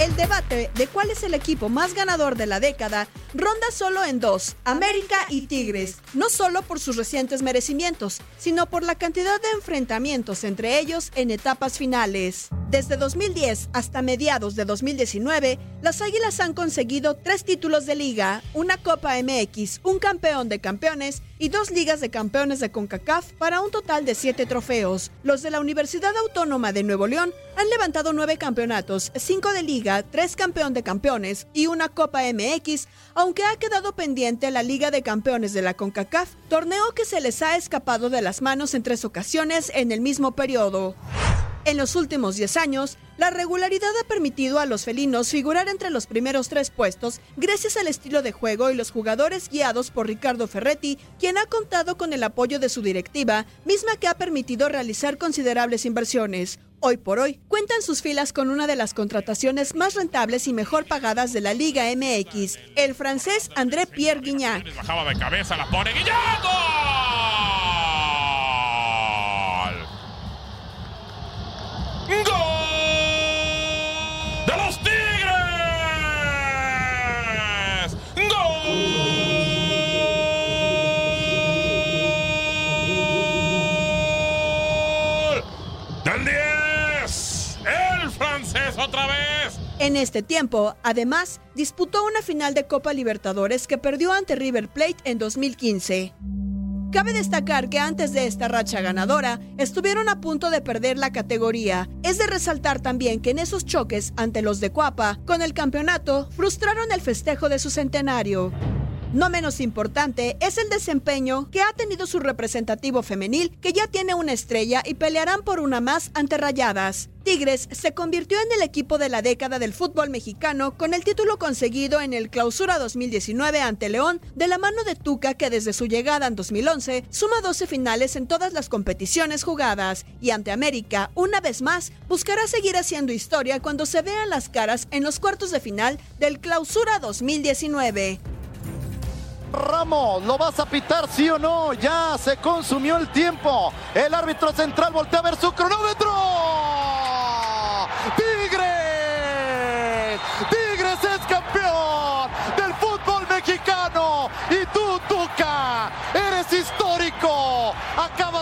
El debate de cuál es el equipo más ganador de la década ronda solo en dos, América y Tigres, no solo por sus recientes merecimientos, sino por la cantidad de enfrentamientos entre ellos en etapas finales. Desde 2010 hasta mediados de 2019, las Águilas han conseguido tres títulos de liga, una Copa MX, un campeón de campeones y dos ligas de campeones de CONCACAF para un total de siete trofeos. Los de la Universidad Autónoma de Nuevo León han levantado nueve campeonatos, cinco de liga, tres campeón de campeones y una Copa MX, aunque ha quedado pendiente la Liga de Campeones de la CONCACAF, torneo que se les ha escapado de las manos en tres ocasiones en el mismo periodo. En los últimos 10 años, la regularidad ha permitido a los felinos figurar entre los primeros tres puestos gracias al estilo de juego y los jugadores guiados por Ricardo Ferretti, quien ha contado con el apoyo de su directiva, misma que ha permitido realizar considerables inversiones. Hoy por hoy, cuentan sus filas con una de las contrataciones más rentables y mejor pagadas de la Liga MX, el francés André Pierre Guignac. Bajaba de cabeza, la pone. En este tiempo, además, disputó una final de Copa Libertadores que perdió ante River Plate en 2015. Cabe destacar que antes de esta racha ganadora, estuvieron a punto de perder la categoría. Es de resaltar también que en esos choques ante los de Cuapa, con el campeonato, frustraron el festejo de su centenario. No menos importante es el desempeño que ha tenido su representativo femenil, que ya tiene una estrella y pelearán por una más ante Rayadas. Tigres se convirtió en el equipo de la década del fútbol mexicano con el título conseguido en el Clausura 2019 ante León de la mano de Tuca que desde su llegada en 2011 suma 12 finales en todas las competiciones jugadas y ante América una vez más buscará seguir haciendo historia cuando se vean las caras en los cuartos de final del Clausura 2019. Ramos, ¿lo vas a pitar sí o no? Ya se consumió el tiempo. El árbitro central voltea a ver su cronómetro. ¡Tigres! ¡Tigres es campeón del fútbol mexicano! Y tú, Tuca, eres histórico. Acabas